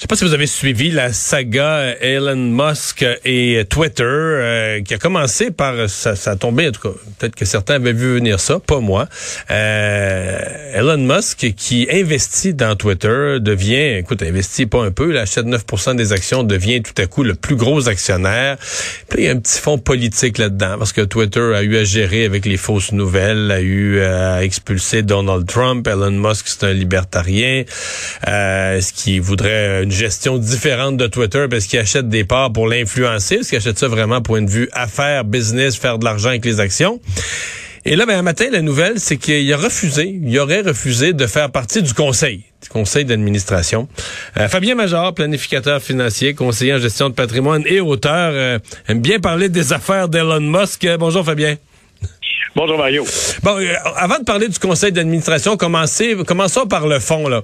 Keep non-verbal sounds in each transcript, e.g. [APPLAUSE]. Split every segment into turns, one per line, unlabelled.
Je sais pas si vous avez suivi la saga Elon Musk et Twitter, euh, qui a commencé par ça, ça a tombé en tout cas. Peut-être que certains avaient vu venir ça, pas moi. Euh, Elon Musk qui investit dans Twitter devient, écoute, investit pas un peu, il achète 9% des actions, devient tout à coup le plus gros actionnaire. Puis il y a un petit fond politique là-dedans parce que Twitter a eu à gérer avec les fausses nouvelles, a eu à expulser Donald Trump. Elon Musk c'est un libertarien, euh, ce qui voudrait gestion différente de Twitter parce qu'il achète des parts pour l'influencer, parce qu'il achète ça vraiment point de vue affaires, business, faire de l'argent avec les actions. Et là, ben, un matin, la nouvelle, c'est qu'il a refusé, il aurait refusé de faire partie du conseil, du conseil d'administration. Euh, Fabien Major, planificateur financier, conseiller en gestion de patrimoine et auteur, euh, aime bien parler des affaires d'Elon Musk. Bonjour Fabien.
Bonjour Mario.
Bon, euh, avant de parler du conseil d'administration, commençons par le fond. Là.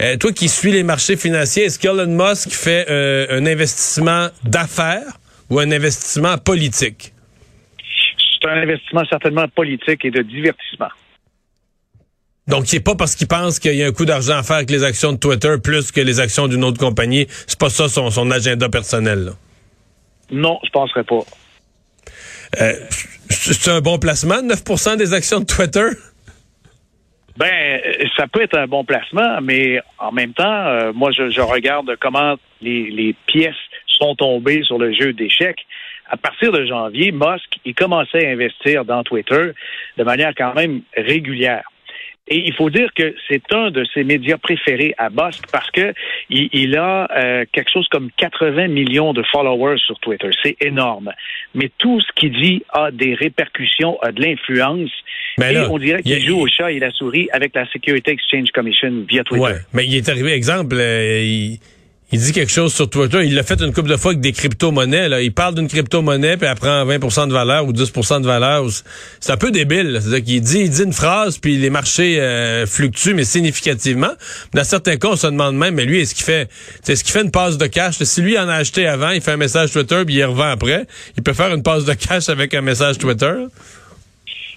Euh, toi qui suis les marchés financiers, est-ce qu'Elon Musk fait euh, un investissement d'affaires ou un investissement politique?
C'est un investissement certainement politique et de divertissement.
Donc, c'est pas parce qu'il pense qu'il y a un coup d'argent à faire avec les actions de Twitter plus que les actions d'une autre compagnie. C'est pas ça son, son agenda personnel. Là.
Non, je penserais pas.
Euh, c'est un bon placement, 9% des actions de Twitter?
Ben, ça peut être un bon placement, mais en même temps, euh, moi, je, je, regarde comment les, les, pièces sont tombées sur le jeu d'échecs. À partir de janvier, Musk, il commençait à investir dans Twitter de manière quand même régulière. Et il faut dire que c'est un de ses médias préférés à Musk parce que il, il a euh, quelque chose comme 80 millions de followers sur Twitter. C'est énorme. Mais tout ce qu'il dit a des répercussions, a de l'influence. Et là, on dirait qu'il joue au chat et la souris avec la Security Exchange Commission via Twitter.
Ouais, mais il est arrivé, exemple, euh, il il dit quelque chose sur Twitter. Il l'a fait une couple de fois avec des crypto-monnaies. Il parle d'une crypto-monnaie, puis elle prend 20% de valeur ou 10% de valeur. C'est un peu débile. C'est-à-dire qu'il dit, il dit une phrase, puis les marchés euh, fluctuent, mais significativement. Dans certains cas, on se demande même, mais lui, est-ce qu'il fait est-ce qu'il fait une passe de cash? Si lui en a acheté avant, il fait un message Twitter, puis il revend après. Il peut faire une passe de cash avec un message Twitter.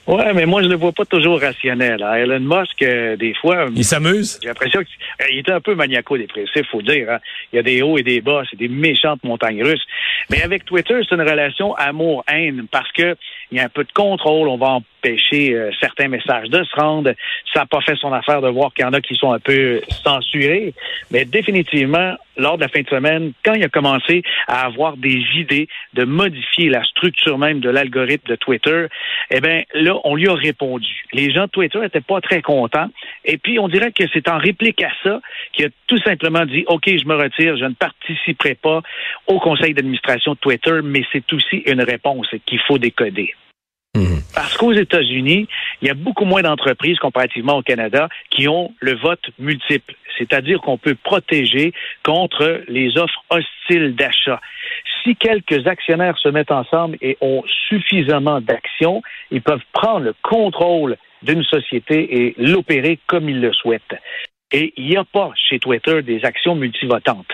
Ouais, mais moi, je le vois pas toujours rationnel. Hein. Elon Musk, euh, des fois...
Il s'amuse?
J'ai l'impression qu'il est un peu maniaco-dépressif, faut dire. Hein. Il y a des hauts et des bas, c'est des méchantes montagnes russes. Mais avec Twitter, c'est une relation amour-haine parce que il y a un peu de contrôle, on va empêcher euh, certains messages de se rendre. Ça n'a pas fait son affaire de voir qu'il y en a qui sont un peu censurés. Mais définitivement, lors de la fin de semaine, quand il a commencé à avoir des idées de modifier la structure même de l'algorithme de Twitter, eh bien, là, on lui a répondu. Les gens de Twitter n'étaient pas très contents. Et puis, on dirait que c'est en réplique à ça qu'il a tout simplement dit, OK, je me retire, je ne participerai pas au conseil d'administration de Twitter, mais c'est aussi une réponse qu'il faut décoder. Parce qu'aux États-Unis, il y a beaucoup moins d'entreprises comparativement au Canada qui ont le vote multiple, c'est-à-dire qu'on peut protéger contre les offres hostiles d'achat. Si quelques actionnaires se mettent ensemble et ont suffisamment d'actions, ils peuvent prendre le contrôle d'une société et l'opérer comme ils le souhaitent. Et il n'y a pas chez Twitter des actions multivotantes.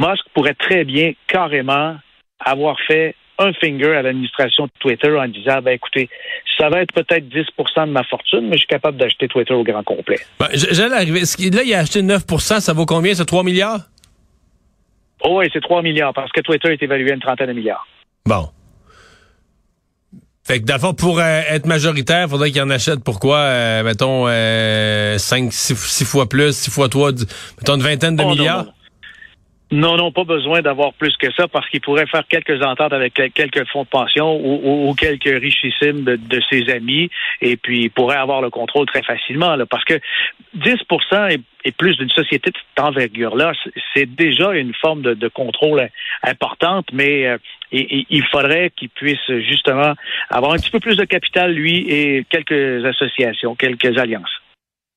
Musk pourrait très bien carrément avoir fait un finger à l'administration de Twitter en disant, ben écoutez, ça va être peut-être 10% de ma fortune, mais je suis capable d'acheter Twitter au grand complet.
Ben, J'allais arriver. Là, il a acheté 9% ça vaut combien? C'est 3 milliards?
Oh oui, c'est 3 milliards, parce que Twitter est évalué à une trentaine de milliards.
Bon. Fait que d'abord, pour euh, être majoritaire, il faudrait qu'il en achète pourquoi, euh, mettons, euh, 5, 6, fois plus, 6 fois 3, mettons une vingtaine de
oh,
milliards?
Non, Non, non, pas besoin d'avoir plus que ça parce qu'il pourrait faire quelques ententes avec quelques fonds de pension ou, quelques richissimes de, ses amis et puis il pourrait avoir le contrôle très facilement là, parce que 10% et, plus d'une société de cette envergure-là, c'est déjà une forme de, contrôle importante, mais euh, il faudrait qu'il puisse justement avoir un petit peu plus de capital, lui, et quelques associations, quelques alliances.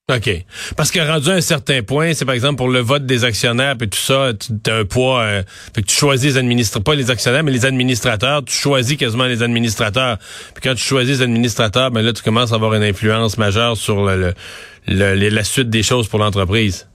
OK. Parce que rendu à un certain point, c'est par exemple pour le vote des actionnaires et tout ça, tu as un poids, euh, que tu choisis les administrateurs, pas les actionnaires, mais les administrateurs, tu choisis quasiment les administrateurs. Puis quand tu choisis les administrateurs, ben là, tu commences à avoir une influence majeure sur le, la suite des choses pour l'entreprise.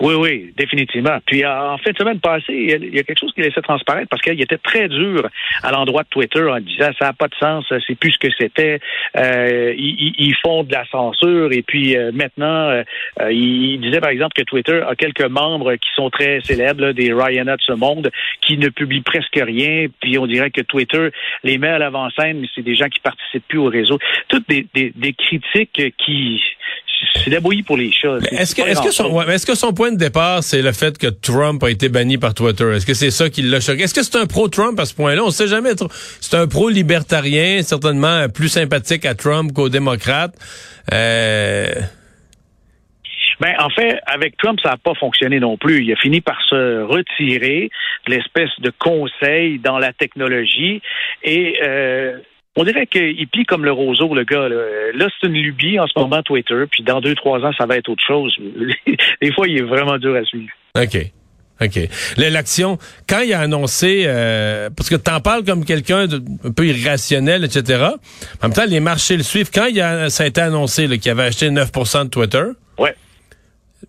Oui, oui, définitivement. Puis en fin de semaine passée, il y a quelque chose qui laissait transparaître parce qu'il était très dur à l'endroit de Twitter en disant ça n'a pas de sens, c'est plus ce que c'était. Euh, ils, font de la censure et puis euh, maintenant, euh, il disait par exemple que Twitter a quelques membres qui sont très célèbres, des Ryana de ce monde, qui ne publient presque rien. Puis on dirait que Twitter les met à l'avant-scène, mais c'est des gens qui participent plus au réseau. Toutes des, des, des critiques qui c'est débrouillé pour les choses.
Est-ce que, est-ce que, son, est-ce que son point de départ, c'est le fait que Trump a été banni par Twitter? Est-ce que c'est ça qui l'a choqué? Est-ce que c'est un pro-Trump à ce point-là? On ne sait jamais. C'est un pro-libertarien, certainement plus sympathique à Trump qu'aux démocrates. Euh...
Ben, en fait, avec Trump, ça n'a pas fonctionné non plus. Il a fini par se retirer de l'espèce de conseil dans la technologie et euh, on dirait qu'il plie comme le roseau, le gars. Là, c'est une lubie en ce moment, Twitter, puis dans deux, trois ans, ça va être autre chose. [LAUGHS] Des fois, il est vraiment dur à suivre.
OK. OK. L'action, quand il a annoncé, euh, parce que tu en parles comme quelqu'un un peu irrationnel, etc. En même temps, les marchés le suivent. Quand il a, ça a été annoncé qu'il avait acheté 9% de Twitter,
ouais.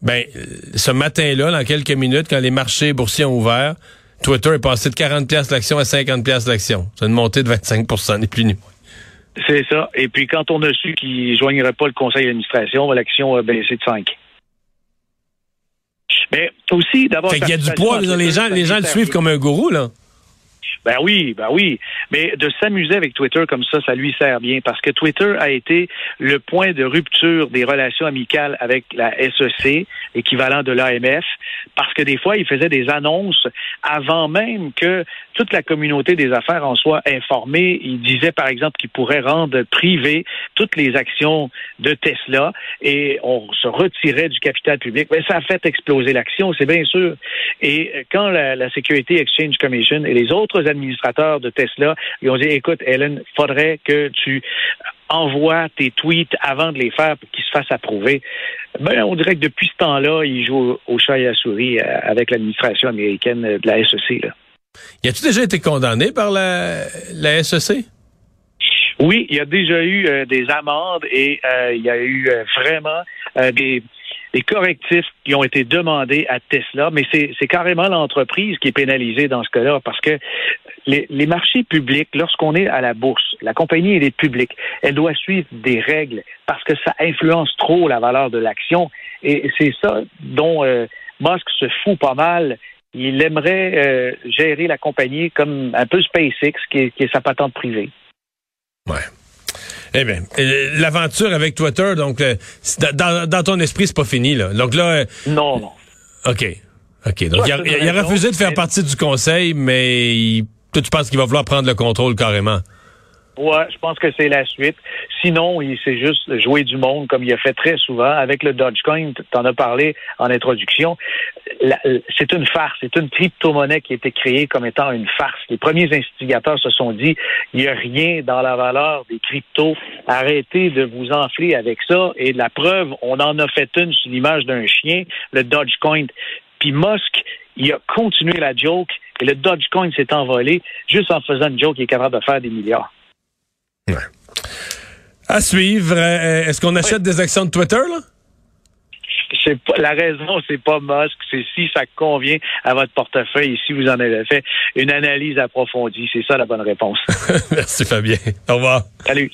ben, ce matin-là, dans quelques minutes, quand les marchés boursiers ont ouvert, Twitter est passé de 40 pièces l'action à 50 pièces l'action. C'est une montée de 25% ni plus ni moins.
C'est ça. Et puis quand on a su qu'il ne joignerait pas le conseil d'administration, l'action a baissé de 5. Mais aussi, d'abord...
Il y a du poids. Les gens, les gens le suivent comme un gourou, là.
Ben oui, ben oui. Mais de s'amuser avec Twitter comme ça, ça lui sert bien parce que Twitter a été le point de rupture des relations amicales avec la SEC, équivalent de l'AMF, parce que des fois, il faisait des annonces avant même que toute la communauté des affaires en soit informée. Il disait, par exemple, qu'il pourrait rendre privé toutes les actions de Tesla et on se retirait du capital public. Mais ça a fait exploser l'action, c'est bien sûr. Et quand la, la Security Exchange Commission et les autres administrateurs de Tesla lui ont dit, écoute, Helen, faudrait que tu envoies tes tweets avant de les faire pour qu'ils se fassent approuver. Ben, on dirait que depuis ce temps-là, il joue au chat et à la souris euh, avec l'administration américaine de la SEC. Là.
Y a-tu déjà été condamné par la, la SEC?
Oui, il y a déjà eu euh, des amendes et euh, il y a eu vraiment des des correctifs qui ont été demandés à Tesla, mais c'est carrément l'entreprise qui est pénalisée dans ce cas-là parce que les, les marchés publics, lorsqu'on est à la bourse, la compagnie elle est publique, elle doit suivre des règles parce que ça influence trop la valeur de l'action et c'est ça dont euh, Musk se fout pas mal. Il aimerait euh, gérer la compagnie comme un peu SpaceX, qui est, qui est sa patente privée.
Ouais. Eh bien, euh, l'aventure avec Twitter, donc, euh, dans, ton esprit, c'est pas fini, là. Donc là.
Euh, non, non.
OK. OK. Donc, il a, refusé de faire partie du conseil, mais il, toi, tu penses qu'il va vouloir prendre le contrôle carrément?
Ouais, je pense que c'est la suite. Sinon, il s'est juste joué du monde comme il a fait très souvent avec le Dogecoin. Tu en as parlé en introduction. C'est une farce. C'est une crypto-monnaie qui a été créée comme étant une farce. Les premiers instigateurs se sont dit, il n'y a rien dans la valeur des cryptos. Arrêtez de vous enfler avec ça. Et la preuve, on en a fait une sur l'image d'un chien, le Dogecoin. Puis Musk, il a continué la joke et le Dogecoin s'est envolé juste en faisant une joke, il est capable de faire des milliards.
À suivre. Euh, est-ce qu'on achète des actions de Twitter, là?
Pas, la raison, c'est pas Musk, c'est si ça convient à votre portefeuille et si vous en avez fait une analyse approfondie. C'est ça la bonne réponse. [LAUGHS]
Merci Fabien. Au revoir.
Salut.